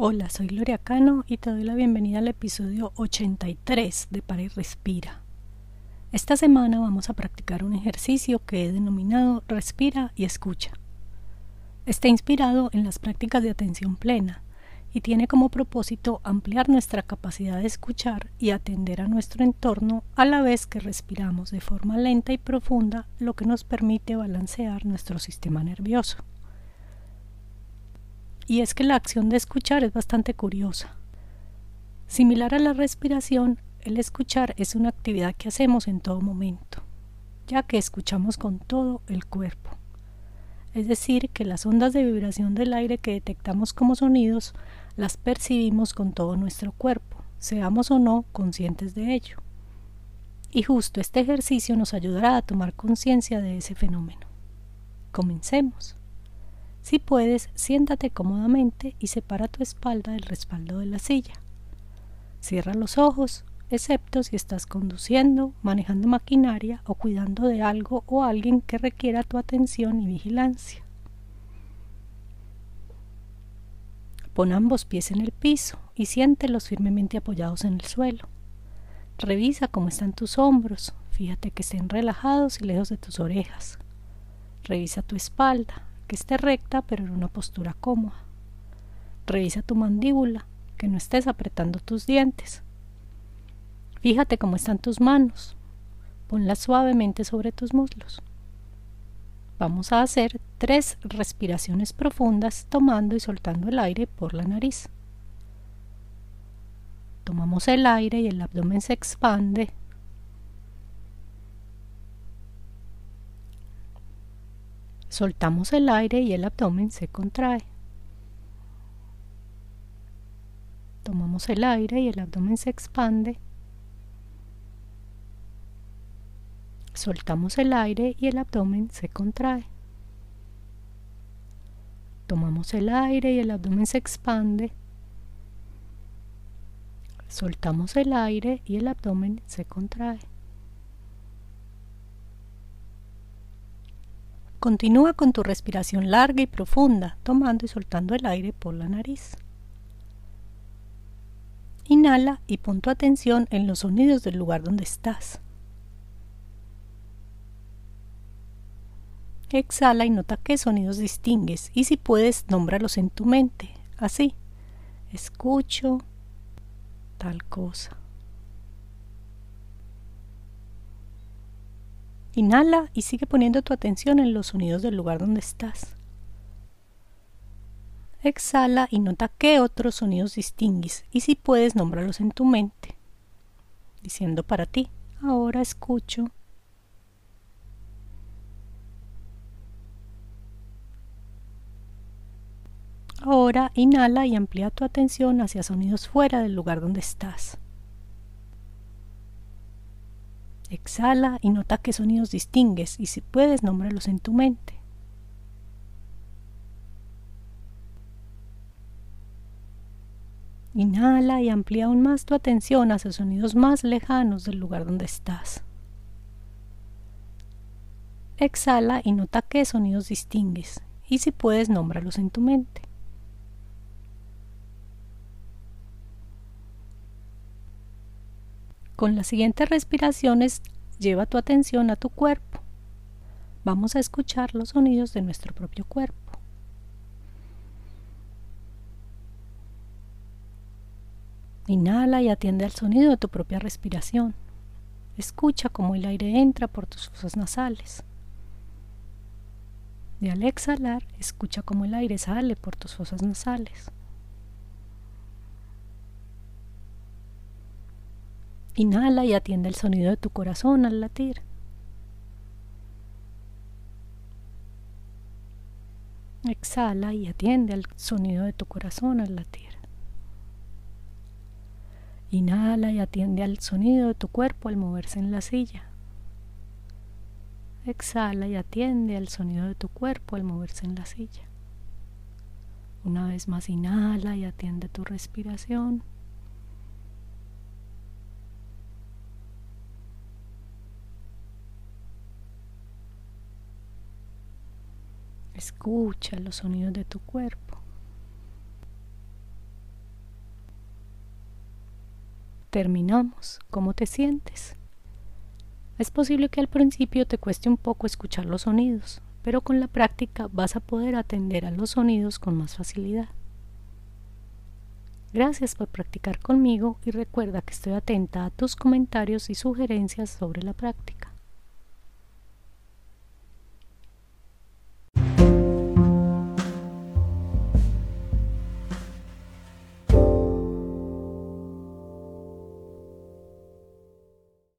Hola, soy Gloria Cano y te doy la bienvenida al episodio 83 de Para y Respira. Esta semana vamos a practicar un ejercicio que he denominado Respira y Escucha. Está inspirado en las prácticas de atención plena y tiene como propósito ampliar nuestra capacidad de escuchar y atender a nuestro entorno a la vez que respiramos de forma lenta y profunda, lo que nos permite balancear nuestro sistema nervioso. Y es que la acción de escuchar es bastante curiosa. Similar a la respiración, el escuchar es una actividad que hacemos en todo momento, ya que escuchamos con todo el cuerpo. Es decir, que las ondas de vibración del aire que detectamos como sonidos las percibimos con todo nuestro cuerpo, seamos o no conscientes de ello. Y justo este ejercicio nos ayudará a tomar conciencia de ese fenómeno. Comencemos. Si puedes, siéntate cómodamente y separa tu espalda del respaldo de la silla. Cierra los ojos, excepto si estás conduciendo, manejando maquinaria o cuidando de algo o alguien que requiera tu atención y vigilancia. Pon ambos pies en el piso y siéntelos firmemente apoyados en el suelo. Revisa cómo están tus hombros, fíjate que estén relajados y lejos de tus orejas. Revisa tu espalda, que esté recta pero en una postura cómoda. Revisa tu mandíbula, que no estés apretando tus dientes. Fíjate cómo están tus manos. Ponlas suavemente sobre tus muslos. Vamos a hacer tres respiraciones profundas tomando y soltando el aire por la nariz. Tomamos el aire y el abdomen se expande Soltamos el aire y el abdomen se contrae. Tomamos el aire y el abdomen se expande. Soltamos el aire y el abdomen se contrae. Tomamos el aire y el abdomen se expande. Soltamos el aire y el abdomen se contrae. Continúa con tu respiración larga y profunda, tomando y soltando el aire por la nariz. Inhala y pon tu atención en los sonidos del lugar donde estás. Exhala y nota qué sonidos distingues y si puedes, nómbralos en tu mente. Así, escucho tal cosa. Inhala y sigue poniendo tu atención en los sonidos del lugar donde estás. Exhala y nota qué otros sonidos distingues y si puedes nombrarlos en tu mente, diciendo para ti, ahora escucho. Ahora inhala y amplía tu atención hacia sonidos fuera del lugar donde estás. Exhala y nota qué sonidos distingues y si puedes nombrarlos en tu mente. Inhala y amplía aún más tu atención hacia sonidos más lejanos del lugar donde estás. Exhala y nota qué sonidos distingues y si puedes nombrarlos en tu mente. Con las siguientes respiraciones lleva tu atención a tu cuerpo. Vamos a escuchar los sonidos de nuestro propio cuerpo. Inhala y atiende al sonido de tu propia respiración. Escucha cómo el aire entra por tus fosas nasales. Y al exhalar, escucha cómo el aire sale por tus fosas nasales. Inhala y atiende el sonido de tu corazón al latir. Exhala y atiende al sonido de tu corazón al latir. Inhala y atiende al sonido de tu cuerpo al moverse en la silla. Exhala y atiende al sonido de tu cuerpo al moverse en la silla. Una vez más inhala y atiende tu respiración. Escucha los sonidos de tu cuerpo. Terminamos. ¿Cómo te sientes? Es posible que al principio te cueste un poco escuchar los sonidos, pero con la práctica vas a poder atender a los sonidos con más facilidad. Gracias por practicar conmigo y recuerda que estoy atenta a tus comentarios y sugerencias sobre la práctica.